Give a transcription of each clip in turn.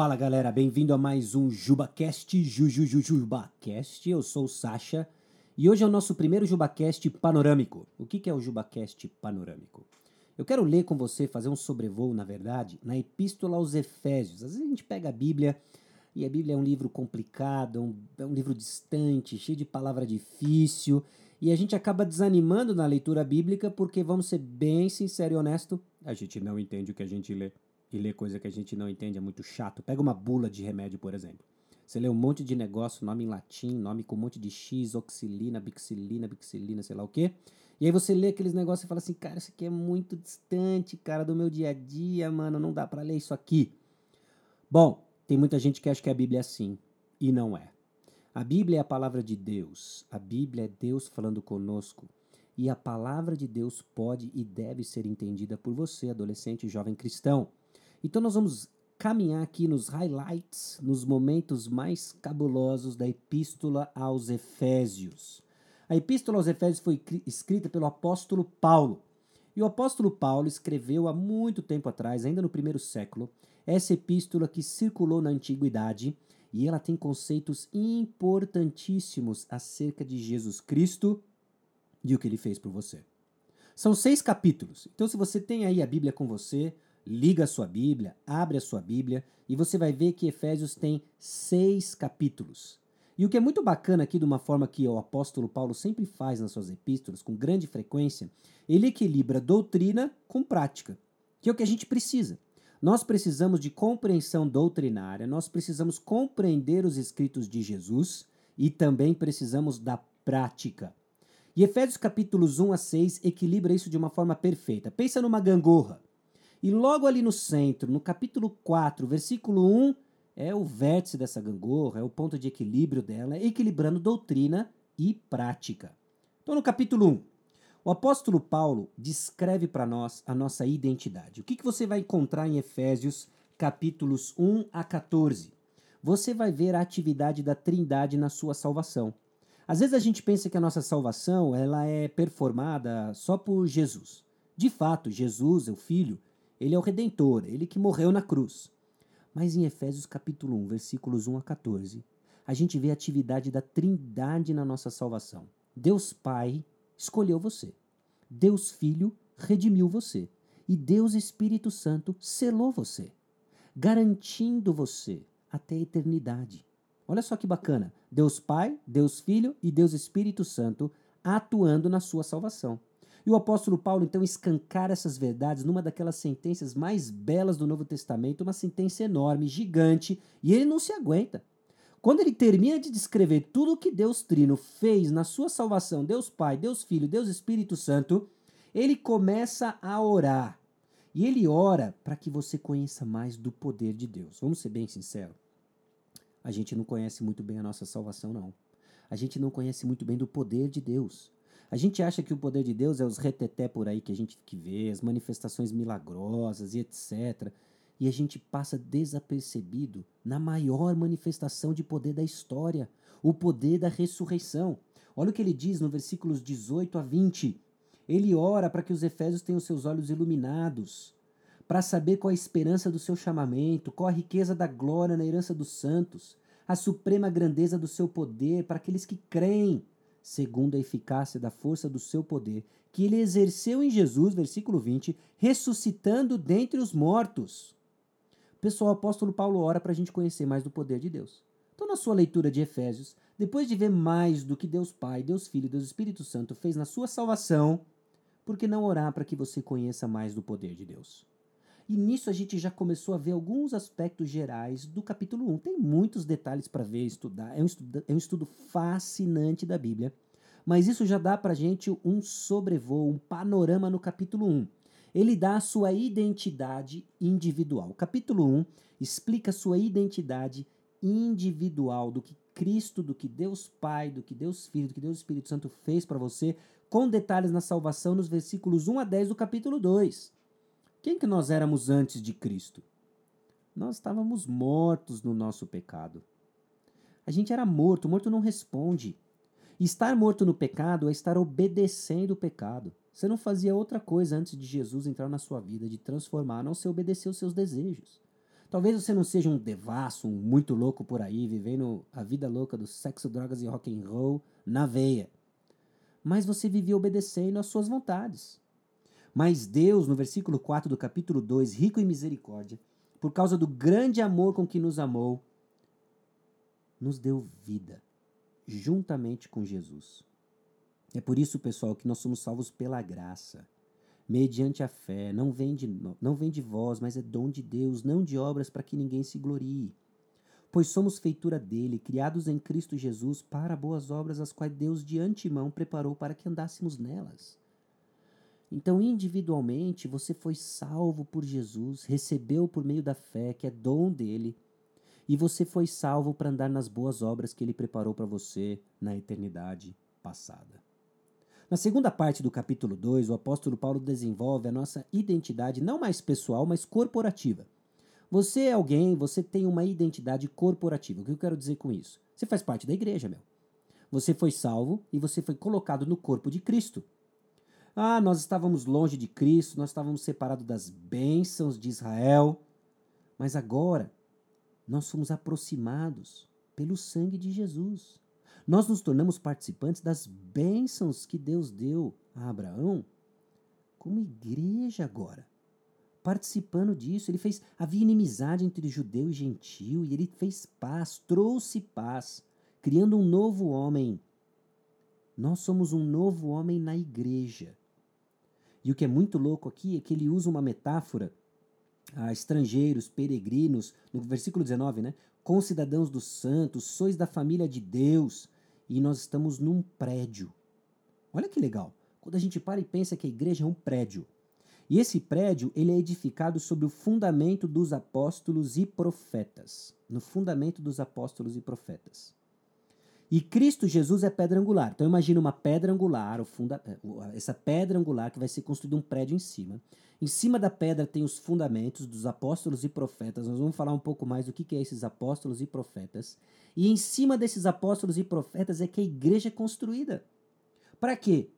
Fala galera, bem-vindo a mais um JubaCast, JujujuJubaCast. Eu sou o Sasha e hoje é o nosso primeiro JubaCast panorâmico. O que é o JubaCast panorâmico? Eu quero ler com você, fazer um sobrevoo, na verdade, na Epístola aos Efésios. Às vezes a gente pega a Bíblia e a Bíblia é um livro complicado, um, é um livro distante, cheio de palavra difícil, e a gente acaba desanimando na leitura bíblica porque, vamos ser bem sincero e honesto, a gente não entende o que a gente lê. E ler coisa que a gente não entende é muito chato. Pega uma bula de remédio, por exemplo. Você lê um monte de negócio, nome em latim, nome com um monte de X, oxilina, bixilina, bixilina, sei lá o quê. E aí você lê aqueles negócios e fala assim, cara, isso aqui é muito distante, cara, do meu dia a dia, mano, não dá para ler isso aqui. Bom, tem muita gente que acha que a Bíblia é assim, e não é. A Bíblia é a palavra de Deus. A Bíblia é Deus falando conosco. E a palavra de Deus pode e deve ser entendida por você, adolescente jovem cristão. Então nós vamos caminhar aqui nos highlights, nos momentos mais cabulosos da Epístola aos Efésios. A Epístola aos Efésios foi escrita pelo apóstolo Paulo. E o apóstolo Paulo escreveu há muito tempo atrás, ainda no primeiro século, essa epístola que circulou na antiguidade e ela tem conceitos importantíssimos acerca de Jesus Cristo e o que ele fez por você. São seis capítulos. Então, se você tem aí a Bíblia com você, liga a sua Bíblia, abre a sua Bíblia e você vai ver que Efésios tem seis capítulos. E o que é muito bacana aqui, de uma forma que o apóstolo Paulo sempre faz nas suas epístolas, com grande frequência, ele equilibra doutrina com prática, que é o que a gente precisa. Nós precisamos de compreensão doutrinária, nós precisamos compreender os escritos de Jesus e também precisamos da prática. E Efésios capítulos 1 a 6 equilibra isso de uma forma perfeita. Pensa numa gangorra. E logo ali no centro, no capítulo 4, versículo 1, é o vértice dessa gangorra, é o ponto de equilíbrio dela, equilibrando doutrina e prática. Então, no capítulo 1, o apóstolo Paulo descreve para nós a nossa identidade. O que, que você vai encontrar em Efésios, capítulos 1 a 14? Você vai ver a atividade da Trindade na sua salvação. Às vezes a gente pensa que a nossa salvação ela é performada só por Jesus. De fato, Jesus, o Filho, ele é o Redentor, ele que morreu na cruz. Mas em Efésios capítulo 1, versículos 1 a 14, a gente vê a atividade da Trindade na nossa salvação. Deus Pai escolheu você. Deus Filho redimiu você. E Deus Espírito Santo selou você, garantindo você até a eternidade. Olha só que bacana. Deus Pai, Deus Filho e Deus Espírito Santo atuando na sua salvação. E o apóstolo Paulo então escancara essas verdades numa daquelas sentenças mais belas do Novo Testamento, uma sentença enorme, gigante, e ele não se aguenta. Quando ele termina de descrever tudo o que Deus Trino fez na sua salvação, Deus Pai, Deus Filho, Deus Espírito Santo, ele começa a orar. E ele ora para que você conheça mais do poder de Deus. Vamos ser bem sinceros. A gente não conhece muito bem a nossa salvação, não. A gente não conhece muito bem do poder de Deus. A gente acha que o poder de Deus é os reteté por aí que a gente que vê, as manifestações milagrosas e etc. E a gente passa desapercebido na maior manifestação de poder da história, o poder da ressurreição. Olha o que ele diz no versículos 18 a 20. Ele ora para que os efésios tenham seus olhos iluminados, para saber qual a esperança do seu chamamento, qual a riqueza da glória na herança dos santos, a suprema grandeza do seu poder para aqueles que creem segundo a eficácia da força do seu poder, que ele exerceu em Jesus, versículo 20, ressuscitando dentre os mortos. Pessoal, o apóstolo Paulo ora para a gente conhecer mais do poder de Deus. Então, na sua leitura de Efésios, depois de ver mais do que Deus Pai, Deus Filho e Deus Espírito Santo fez na sua salvação, por que não orar para que você conheça mais do poder de Deus? E nisso a gente já começou a ver alguns aspectos gerais do capítulo 1. Tem muitos detalhes para ver estudar. É um estudo, é um estudo fascinante da Bíblia. Mas isso já dá para gente um sobrevoo, um panorama no capítulo 1. Ele dá a sua identidade individual. O capítulo 1 explica a sua identidade individual do que Cristo, do que Deus Pai, do que Deus Filho, do que Deus Espírito Santo fez para você, com detalhes na salvação nos versículos 1 a 10 do capítulo 2. Quem que nós éramos antes de Cristo? Nós estávamos mortos no nosso pecado. A gente era morto, morto não responde. Estar morto no pecado é estar obedecendo o pecado. Você não fazia outra coisa antes de Jesus entrar na sua vida, de transformar, a não ser obedecer os seus desejos. Talvez você não seja um devasso, um muito louco por aí, vivendo a vida louca do sexo, drogas e rock and roll na veia. Mas você vivia obedecendo às suas vontades. Mas Deus, no versículo 4 do capítulo 2, rico em misericórdia, por causa do grande amor com que nos amou, nos deu vida, juntamente com Jesus. É por isso, pessoal, que nós somos salvos pela graça mediante a fé. Não vem de, não vem de vós, mas é dom de Deus, não de obras para que ninguém se glorie. Pois somos feitura dele, criados em Cristo Jesus para boas obras, as quais Deus de antemão preparou para que andássemos nelas. Então, individualmente, você foi salvo por Jesus, recebeu por meio da fé, que é dom dele, e você foi salvo para andar nas boas obras que ele preparou para você na eternidade passada. Na segunda parte do capítulo 2, o apóstolo Paulo desenvolve a nossa identidade não mais pessoal, mas corporativa. Você é alguém, você tem uma identidade corporativa. O que eu quero dizer com isso? Você faz parte da igreja, meu. Você foi salvo e você foi colocado no corpo de Cristo. Ah, nós estávamos longe de Cristo, nós estávamos separados das bênçãos de Israel, mas agora nós somos aproximados pelo sangue de Jesus nós nos tornamos participantes das bênçãos que Deus deu a Abraão como igreja agora. Participando disso, ele fez. Havia inimizade entre judeu e gentil, e ele fez paz, trouxe paz, criando um novo homem. Nós somos um novo homem na igreja. E o que é muito louco aqui é que ele usa uma metáfora a estrangeiros, peregrinos, no versículo 19, né? Concidadãos dos santos, sois da família de Deus, e nós estamos num prédio. Olha que legal. Quando a gente para e pensa que a igreja é um prédio. E esse prédio, ele é edificado sobre o fundamento dos apóstolos e profetas. No fundamento dos apóstolos e profetas. E Cristo Jesus é pedra angular. Então imagina uma pedra angular, funda é, essa pedra angular que vai ser construído um prédio em cima. Em cima da pedra tem os fundamentos dos apóstolos e profetas. Nós vamos falar um pouco mais do que, que é esses apóstolos e profetas. E em cima desses apóstolos e profetas é que a igreja é construída. Para quê?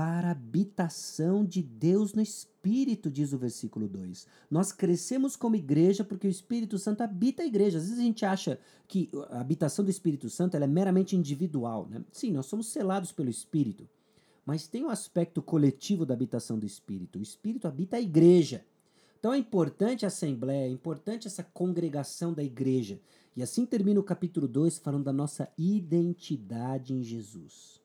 Para a habitação de Deus no Espírito, diz o versículo 2. Nós crescemos como igreja porque o Espírito Santo habita a igreja. Às vezes a gente acha que a habitação do Espírito Santo é meramente individual. Né? Sim, nós somos selados pelo Espírito. Mas tem o um aspecto coletivo da habitação do Espírito. O Espírito habita a igreja. Então é importante a assembleia, é importante essa congregação da igreja. E assim termina o capítulo 2 falando da nossa identidade em Jesus.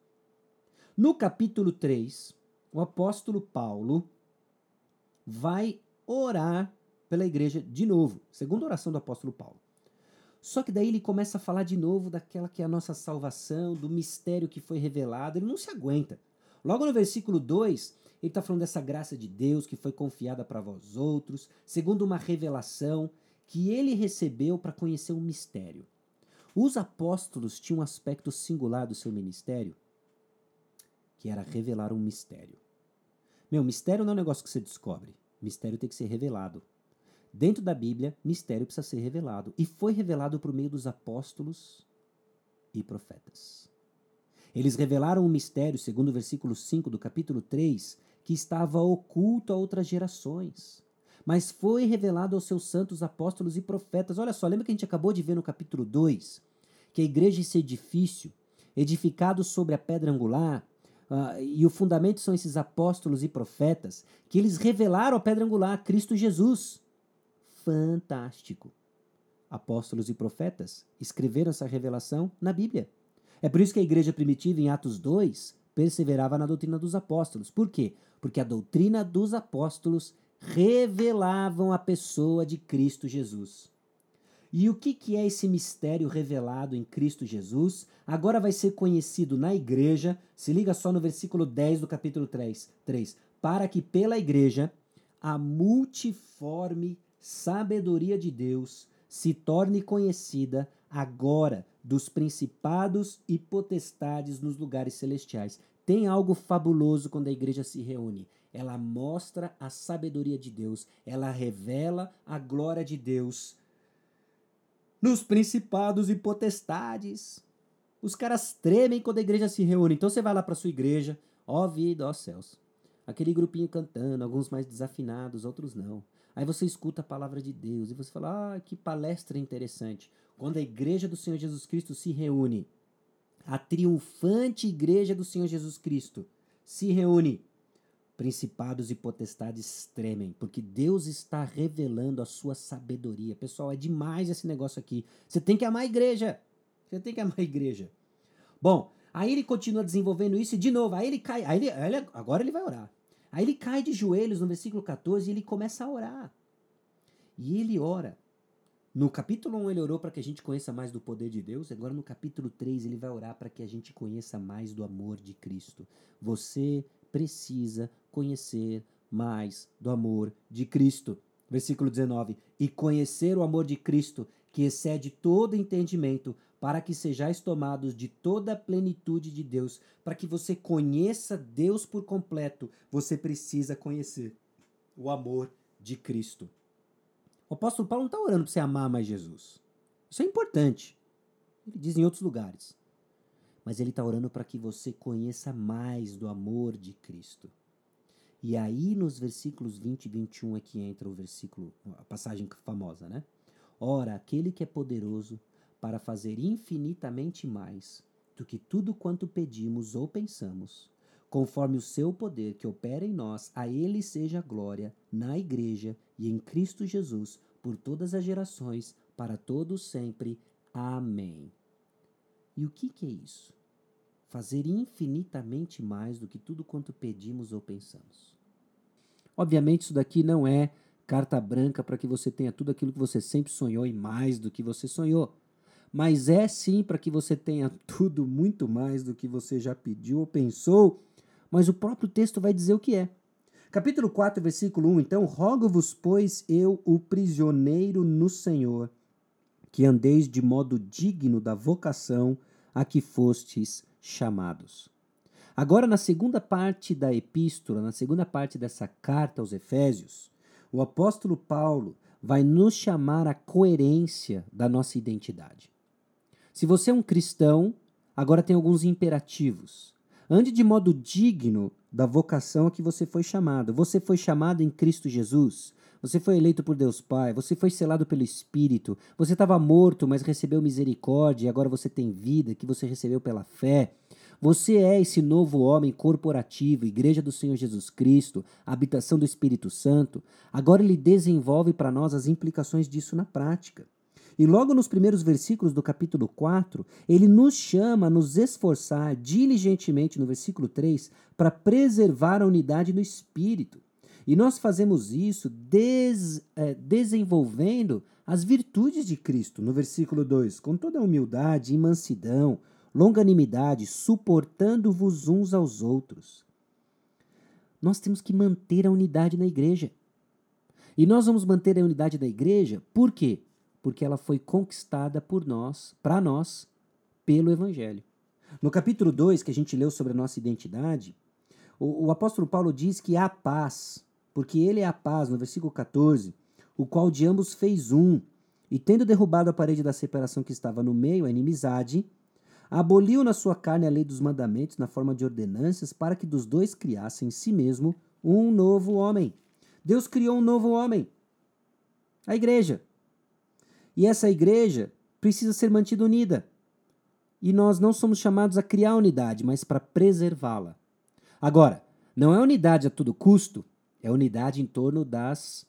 No capítulo 3, o apóstolo Paulo vai orar pela igreja de novo, segunda oração do apóstolo Paulo. Só que daí ele começa a falar de novo daquela que é a nossa salvação, do mistério que foi revelado, ele não se aguenta. Logo no versículo 2, ele está falando dessa graça de Deus que foi confiada para vós outros, segundo uma revelação que ele recebeu para conhecer um mistério. Os apóstolos tinham um aspecto singular do seu ministério, que era revelar um mistério. Meu, mistério não é um negócio que você descobre. Mistério tem que ser revelado. Dentro da Bíblia, mistério precisa ser revelado. E foi revelado por meio dos apóstolos e profetas. Eles revelaram um mistério, segundo o versículo 5 do capítulo 3, que estava oculto a outras gerações. Mas foi revelado aos seus santos apóstolos e profetas. Olha só, lembra que a gente acabou de ver no capítulo 2 que a igreja, esse edifício, edificado sobre a pedra angular, uh, e o fundamento são esses apóstolos e profetas, que eles revelaram a pedra angular, Cristo Jesus. Fantástico. Apóstolos e profetas escreveram essa revelação na Bíblia. É por isso que a igreja primitiva, em Atos 2, perseverava na doutrina dos apóstolos. Por quê? Porque a doutrina dos apóstolos revelavam a pessoa de Cristo Jesus. E o que, que é esse mistério revelado em Cristo Jesus? Agora vai ser conhecido na igreja. Se liga só no versículo 10 do capítulo 3. 3 para que pela igreja a multiforme sabedoria de Deus se torne conhecida agora dos principados e potestades nos lugares celestiais. Tem algo fabuloso quando a igreja se reúne. Ela mostra a sabedoria de Deus, ela revela a glória de Deus nos principados e potestades. Os caras tremem quando a igreja se reúne. Então você vai lá para sua igreja, ó vida, ó céus. Aquele grupinho cantando, alguns mais desafinados, outros não. Aí você escuta a palavra de Deus e você fala: ah, que palestra interessante. Quando a igreja do Senhor Jesus Cristo se reúne, a triunfante igreja do Senhor Jesus Cristo se reúne, principados e potestades tremem, porque Deus está revelando a sua sabedoria. Pessoal, é demais esse negócio aqui. Você tem que amar a igreja. Você tem que amar a igreja. Bom, aí ele continua desenvolvendo isso e de novo, aí ele cai, aí ele, ele, agora ele vai orar. Aí ele cai de joelhos no versículo 14 e ele começa a orar. E ele ora. No capítulo 1 ele orou para que a gente conheça mais do poder de Deus, agora no capítulo 3 ele vai orar para que a gente conheça mais do amor de Cristo. Você precisa conhecer mais do amor de Cristo. Versículo 19: E conhecer o amor de Cristo, que excede todo entendimento, para que sejais tomados de toda a plenitude de Deus, para que você conheça Deus por completo, você precisa conhecer o amor de Cristo. O apóstolo Paulo não está orando para você amar mais Jesus. Isso é importante. Ele diz em outros lugares. Mas ele está orando para que você conheça mais do amor de Cristo. E aí, nos versículos 20 e 21 é que entra o versículo, a passagem famosa, né? Ora, aquele que é poderoso para fazer infinitamente mais do que tudo quanto pedimos ou pensamos, conforme o seu poder que opera em nós, a ele seja a glória na igreja e em Cristo Jesus por todas as gerações, para todos sempre. Amém. E o que, que é isso? Fazer infinitamente mais do que tudo quanto pedimos ou pensamos. Obviamente, isso daqui não é carta branca para que você tenha tudo aquilo que você sempre sonhou e mais do que você sonhou. Mas é sim para que você tenha tudo muito mais do que você já pediu ou pensou. Mas o próprio texto vai dizer o que é. Capítulo 4, versículo 1. Então, rogo-vos, pois, eu, o prisioneiro no Senhor, que andeis de modo digno da vocação a que fostes chamados. Agora, na segunda parte da epístola, na segunda parte dessa carta aos Efésios, o apóstolo Paulo vai nos chamar à coerência da nossa identidade. Se você é um cristão, agora tem alguns imperativos. Ande de modo digno da vocação a que você foi chamado. Você foi chamado em Cristo Jesus. Você foi eleito por Deus Pai, você foi selado pelo Espírito, você estava morto, mas recebeu misericórdia, e agora você tem vida que você recebeu pela fé. Você é esse novo homem corporativo, Igreja do Senhor Jesus Cristo, habitação do Espírito Santo. Agora ele desenvolve para nós as implicações disso na prática. E logo nos primeiros versículos do capítulo 4, ele nos chama a nos esforçar diligentemente, no versículo 3, para preservar a unidade no espírito. E nós fazemos isso des, é, desenvolvendo as virtudes de Cristo, no versículo 2, com toda humildade e mansidão, longanimidade, suportando-vos uns aos outros. Nós temos que manter a unidade na igreja. E nós vamos manter a unidade da igreja por quê? Porque ela foi conquistada por nós, para nós, pelo Evangelho. No capítulo 2, que a gente leu sobre a nossa identidade, o, o apóstolo Paulo diz que há paz, porque ele é a paz, no versículo 14, o qual de ambos fez um, e tendo derrubado a parede da separação que estava no meio, a inimizade, aboliu na sua carne a lei dos mandamentos na forma de ordenanças para que dos dois criassem em si mesmo um novo homem. Deus criou um novo homem, a igreja. E essa igreja precisa ser mantida unida. E nós não somos chamados a criar unidade, mas para preservá-la. Agora, não é unidade a todo custo, é unidade em torno das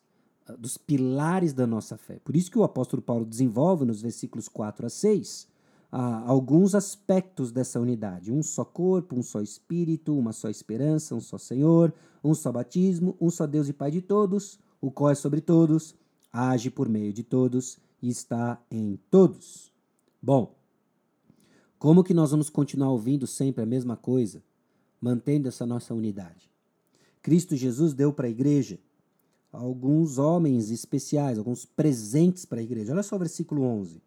dos pilares da nossa fé. Por isso que o apóstolo Paulo desenvolve nos versículos 4 a 6 ah, alguns aspectos dessa unidade: um só corpo, um só espírito, uma só esperança, um só Senhor, um só batismo, um só Deus e Pai de todos, o qual é sobre todos, age por meio de todos e está em todos. Bom, como que nós vamos continuar ouvindo sempre a mesma coisa, mantendo essa nossa unidade? Cristo Jesus deu para a igreja alguns homens especiais, alguns presentes para a igreja. Olha só o versículo 11.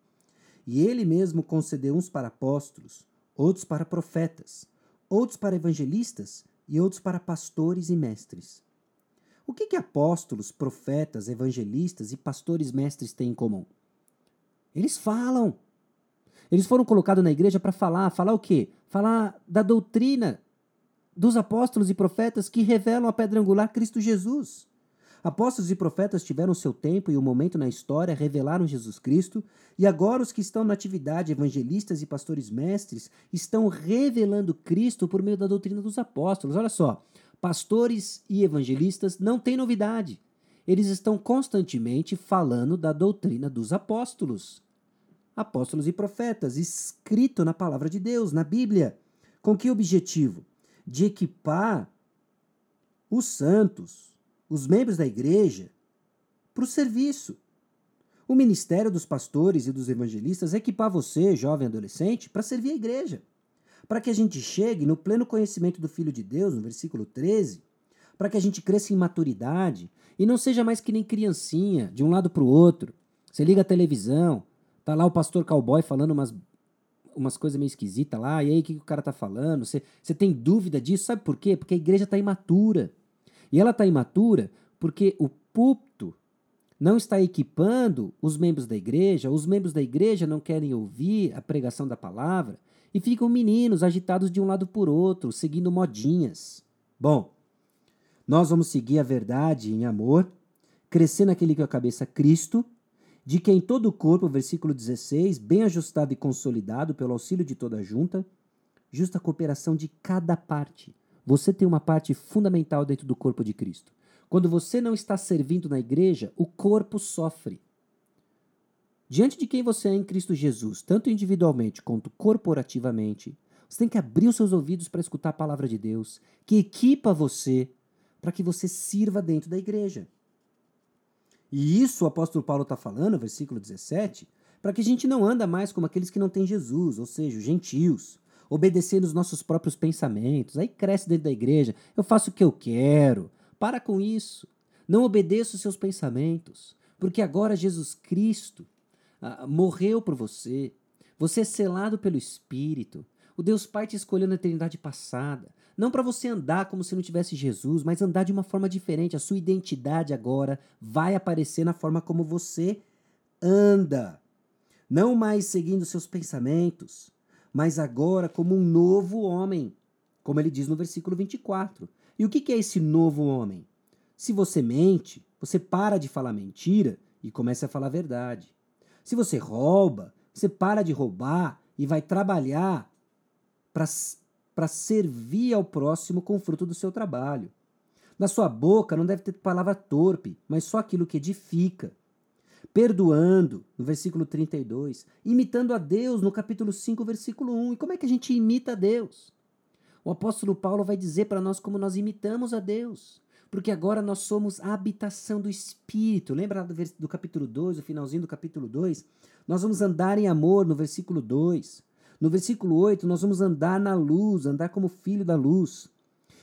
E ele mesmo concedeu uns para apóstolos, outros para profetas, outros para evangelistas e outros para pastores e mestres. O que, que apóstolos, profetas, evangelistas e pastores mestres têm em comum? Eles falam. Eles foram colocados na igreja para falar. Falar o quê? Falar da doutrina dos apóstolos e profetas que revelam a pedra angular Cristo Jesus. Apóstolos e profetas tiveram seu tempo e o um momento na história, revelaram Jesus Cristo, e agora os que estão na atividade, evangelistas e pastores mestres, estão revelando Cristo por meio da doutrina dos apóstolos. Olha só, pastores e evangelistas não têm novidade. Eles estão constantemente falando da doutrina dos apóstolos. Apóstolos e profetas, escrito na palavra de Deus, na Bíblia. Com que objetivo? De equipar os santos, os membros da igreja, para o serviço. O ministério dos pastores e dos evangelistas é equipar você, jovem adolescente, para servir a igreja. Para que a gente chegue no pleno conhecimento do Filho de Deus, no versículo 13, para que a gente cresça em maturidade e não seja mais que nem criancinha, de um lado para o outro. Você liga a televisão, tá lá o pastor cowboy falando umas, umas coisas meio esquisitas lá, e aí o que, que o cara tá falando? Você, você tem dúvida disso? Sabe por quê? Porque a igreja está imatura. E ela está imatura porque o púlpito não está equipando os membros da igreja, os membros da igreja não querem ouvir a pregação da palavra e ficam meninos agitados de um lado por outro, seguindo modinhas. Bom, nós vamos seguir a verdade em amor, crescer naquele que é a cabeça Cristo, de quem todo o corpo, versículo 16, bem ajustado e consolidado pelo auxílio de toda a junta, justa cooperação de cada parte você tem uma parte fundamental dentro do corpo de Cristo. Quando você não está servindo na igreja, o corpo sofre. Diante de quem você é em Cristo Jesus, tanto individualmente quanto corporativamente, você tem que abrir os seus ouvidos para escutar a palavra de Deus, que equipa você para que você sirva dentro da igreja. E isso o apóstolo Paulo está falando, versículo 17, para que a gente não anda mais como aqueles que não têm Jesus, ou seja, os gentios, obedecendo os nossos próprios pensamentos. Aí cresce dentro da igreja, eu faço o que eu quero. Para com isso. Não obedeça os seus pensamentos, porque agora Jesus Cristo ah, morreu por você. Você é selado pelo Espírito. O Deus Pai te escolheu na eternidade passada. Não para você andar como se não tivesse Jesus, mas andar de uma forma diferente. A sua identidade agora vai aparecer na forma como você anda. Não mais seguindo seus pensamentos, mas agora como um novo homem, como ele diz no versículo 24. E o que é esse novo homem? Se você mente, você para de falar mentira e começa a falar a verdade. Se você rouba, você para de roubar e vai trabalhar para servir ao próximo com o fruto do seu trabalho. Na sua boca não deve ter palavra torpe, mas só aquilo que edifica perdoando, no versículo 32, imitando a Deus, no capítulo 5, versículo 1. E como é que a gente imita a Deus? O apóstolo Paulo vai dizer para nós como nós imitamos a Deus. Porque agora nós somos a habitação do Espírito. Lembra do capítulo 2, o finalzinho do capítulo 2? Nós vamos andar em amor, no versículo 2. No versículo 8, nós vamos andar na luz, andar como filho da luz.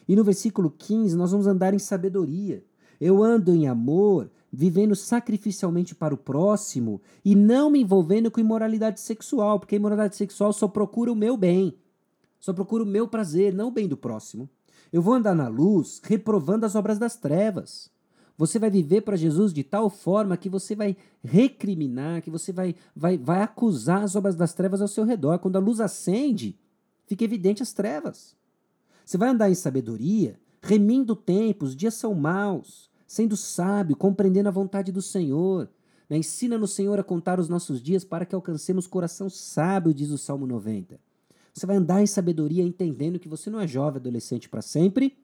E no versículo 15, nós vamos andar em sabedoria. Eu ando em amor, vivendo sacrificialmente para o próximo e não me envolvendo com imoralidade sexual, porque a imoralidade sexual só procura o meu bem, só procura o meu prazer, não o bem do próximo. Eu vou andar na luz, reprovando as obras das trevas. Você vai viver para Jesus de tal forma que você vai recriminar, que você vai, vai, vai acusar as obras das trevas ao seu redor. Quando a luz acende, fica evidente as trevas. Você vai andar em sabedoria, remindo o tempo, os dias são maus sendo sábio, compreendendo a vontade do Senhor. Né? Ensina no Senhor a contar os nossos dias para que alcancemos coração sábio, diz o Salmo 90. Você vai andar em sabedoria entendendo que você não é jovem, adolescente para sempre,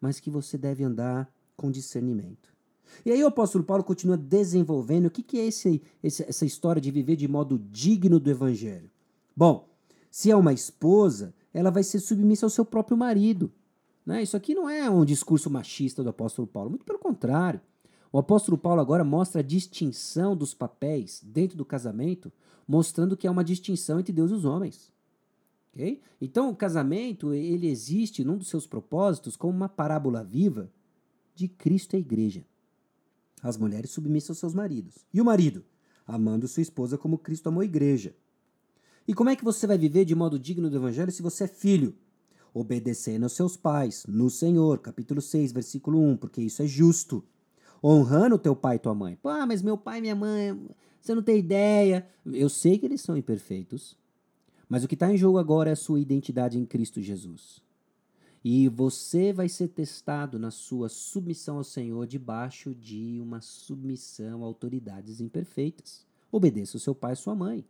mas que você deve andar com discernimento. E aí o apóstolo Paulo continua desenvolvendo o que, que é esse, essa história de viver de modo digno do evangelho. Bom, se é uma esposa, ela vai ser submissa ao seu próprio marido. Né? Isso aqui não é um discurso machista do apóstolo Paulo, muito pelo contrário. O apóstolo Paulo agora mostra a distinção dos papéis dentro do casamento, mostrando que há uma distinção entre Deus e os homens. Okay? Então, o casamento ele existe num dos seus propósitos como uma parábola viva de Cristo e a igreja. As mulheres submissas aos seus maridos. E o marido? Amando sua esposa como Cristo amou a igreja. E como é que você vai viver de modo digno do evangelho se você é filho? obedecendo aos seus pais, no Senhor, capítulo 6, versículo 1, porque isso é justo. Honrando teu pai e tua mãe. Pô, ah, mas meu pai e minha mãe, você não tem ideia. Eu sei que eles são imperfeitos, mas o que está em jogo agora é a sua identidade em Cristo Jesus. E você vai ser testado na sua submissão ao Senhor debaixo de uma submissão a autoridades imperfeitas. Obedeça o seu pai e sua mãe.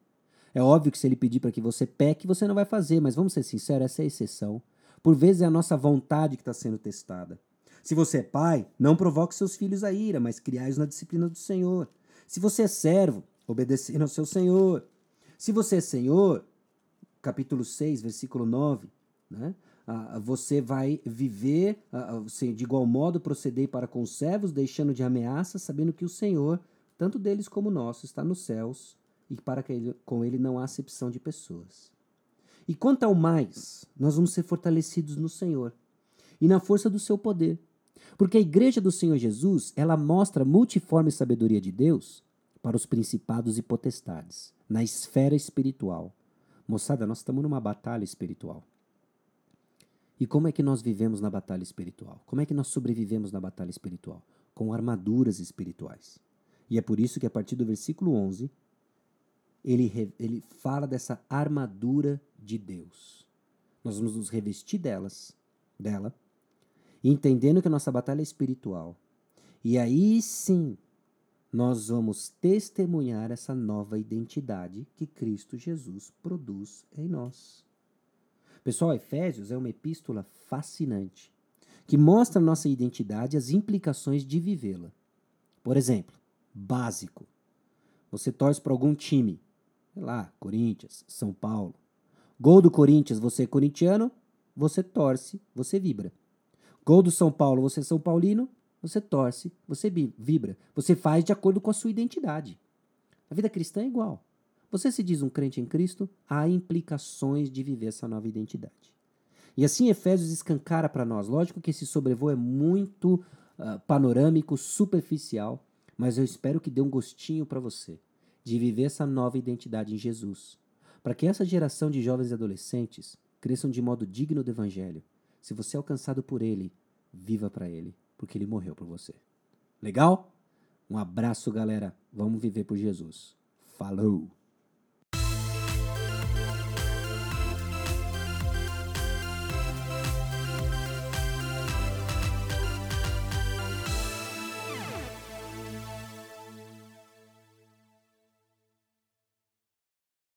É óbvio que se ele pedir para que você peque, você não vai fazer, mas vamos ser sinceros, essa é a exceção. Por vezes é a nossa vontade que está sendo testada. Se você é pai, não provoque seus filhos a ira, mas criai-os na disciplina do Senhor. Se você é servo, obedecendo ao seu Senhor. Se você é senhor, capítulo 6, versículo 9, né? Ah, você vai viver ah, de igual modo proceder para com os servos, deixando de ameaças, sabendo que o Senhor, tanto deles como nosso, está nos céus e para que com ele não há acepção de pessoas. E quanto ao mais, nós vamos ser fortalecidos no Senhor e na força do seu poder. Porque a igreja do Senhor Jesus, ela mostra multiforme sabedoria de Deus para os principados e potestades, na esfera espiritual. Moçada, nós estamos numa batalha espiritual. E como é que nós vivemos na batalha espiritual? Como é que nós sobrevivemos na batalha espiritual? Com armaduras espirituais. E é por isso que a partir do versículo 11, ele, ele fala dessa armadura de Deus. Nós vamos nos revestir delas, dela, entendendo que a nossa batalha é espiritual. E aí sim, nós vamos testemunhar essa nova identidade que Cristo Jesus produz em nós. Pessoal, Efésios é uma epístola fascinante que mostra nossa identidade e as implicações de vivê-la. Por exemplo, básico. Você torce para algum time, sei lá, Corinthians, São Paulo. Gol do Corinthians, você é corintiano, você torce, você vibra. Gol do São Paulo, você é São Paulino, você torce, você vibra. Você faz de acordo com a sua identidade. A vida cristã é igual. Você se diz um crente em Cristo, há implicações de viver essa nova identidade. E assim Efésios escancara para nós. Lógico que esse sobrevoo é muito uh, panorâmico, superficial, mas eu espero que dê um gostinho para você de viver essa nova identidade em Jesus. Para que essa geração de jovens e adolescentes cresçam de modo digno do Evangelho. Se você é alcançado por Ele, viva para Ele porque ele morreu por você. Legal? Um abraço, galera. Vamos viver por Jesus. Falou!